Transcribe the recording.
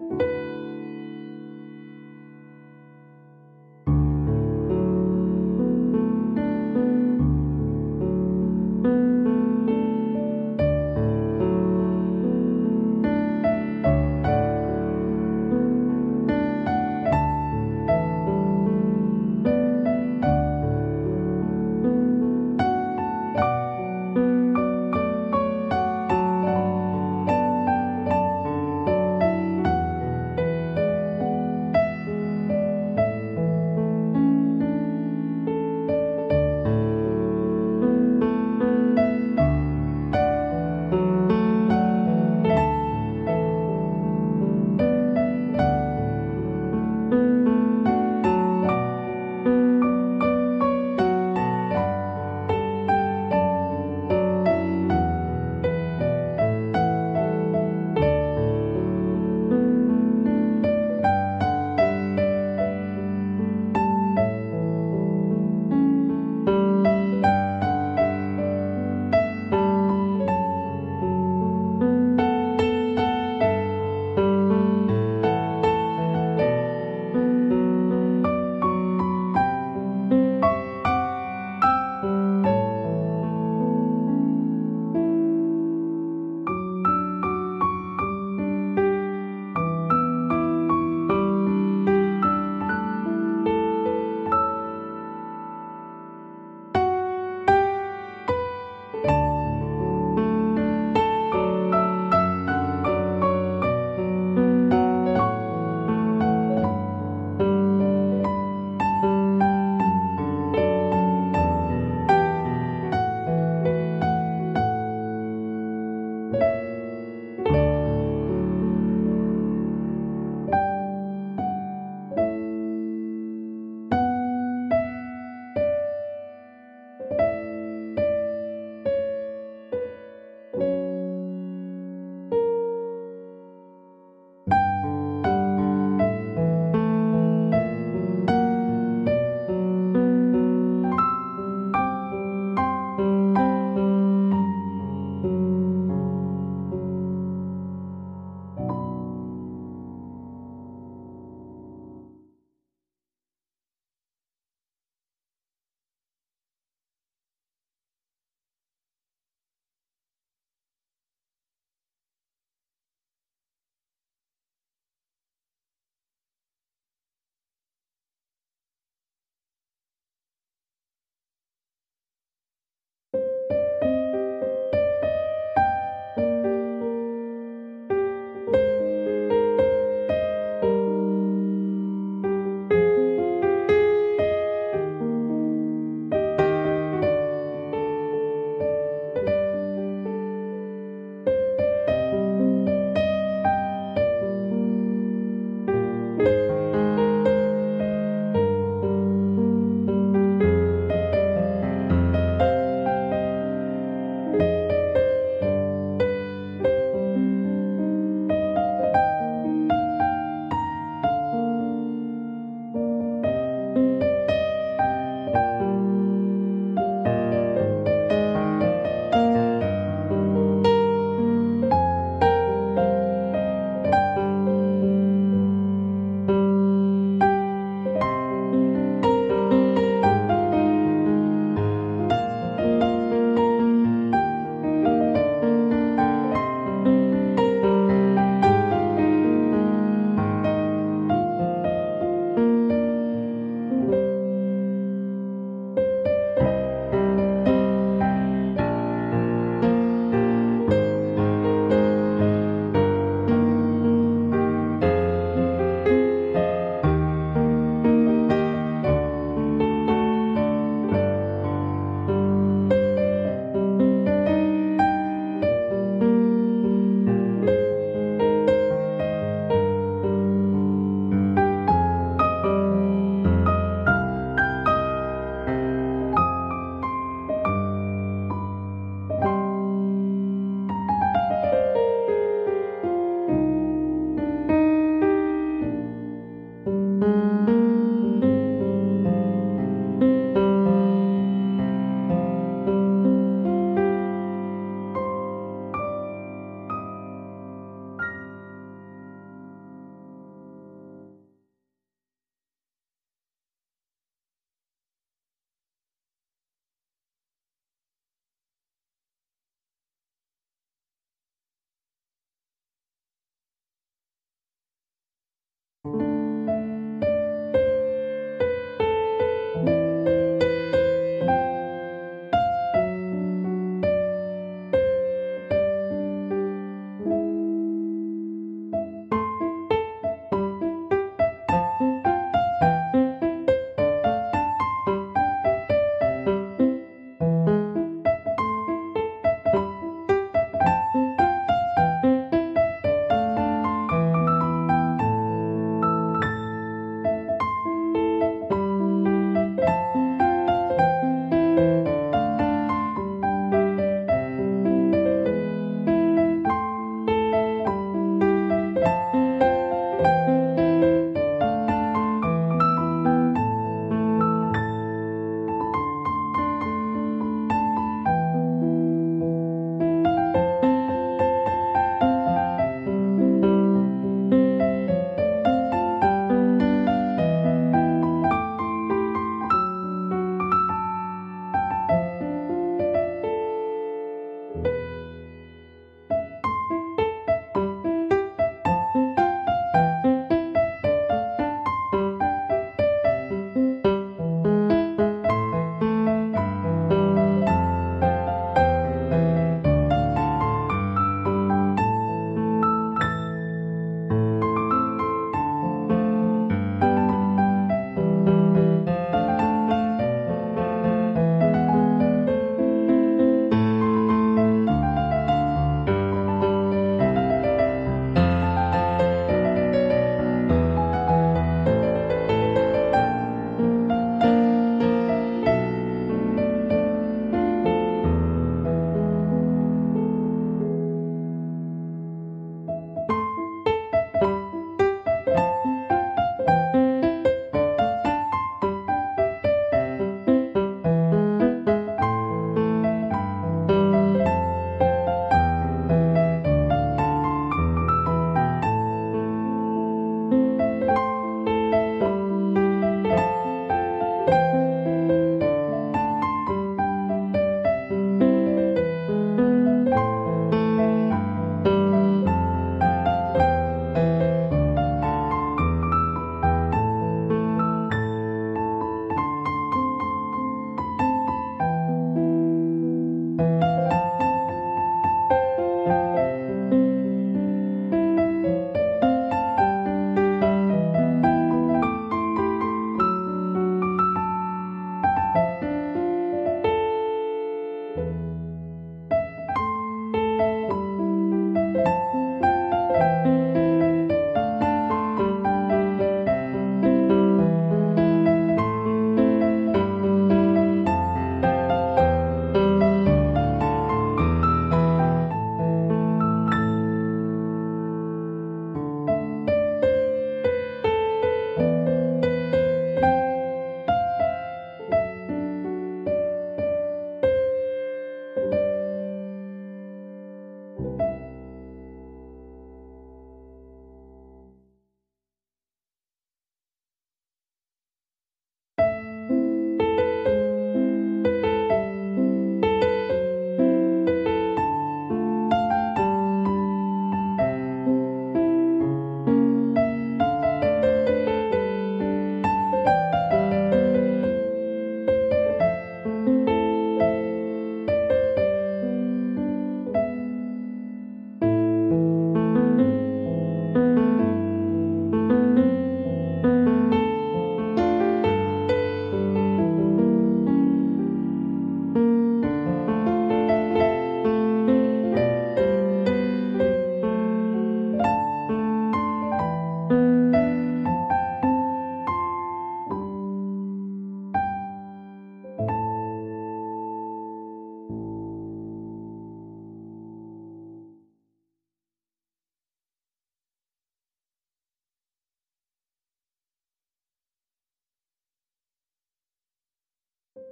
thank you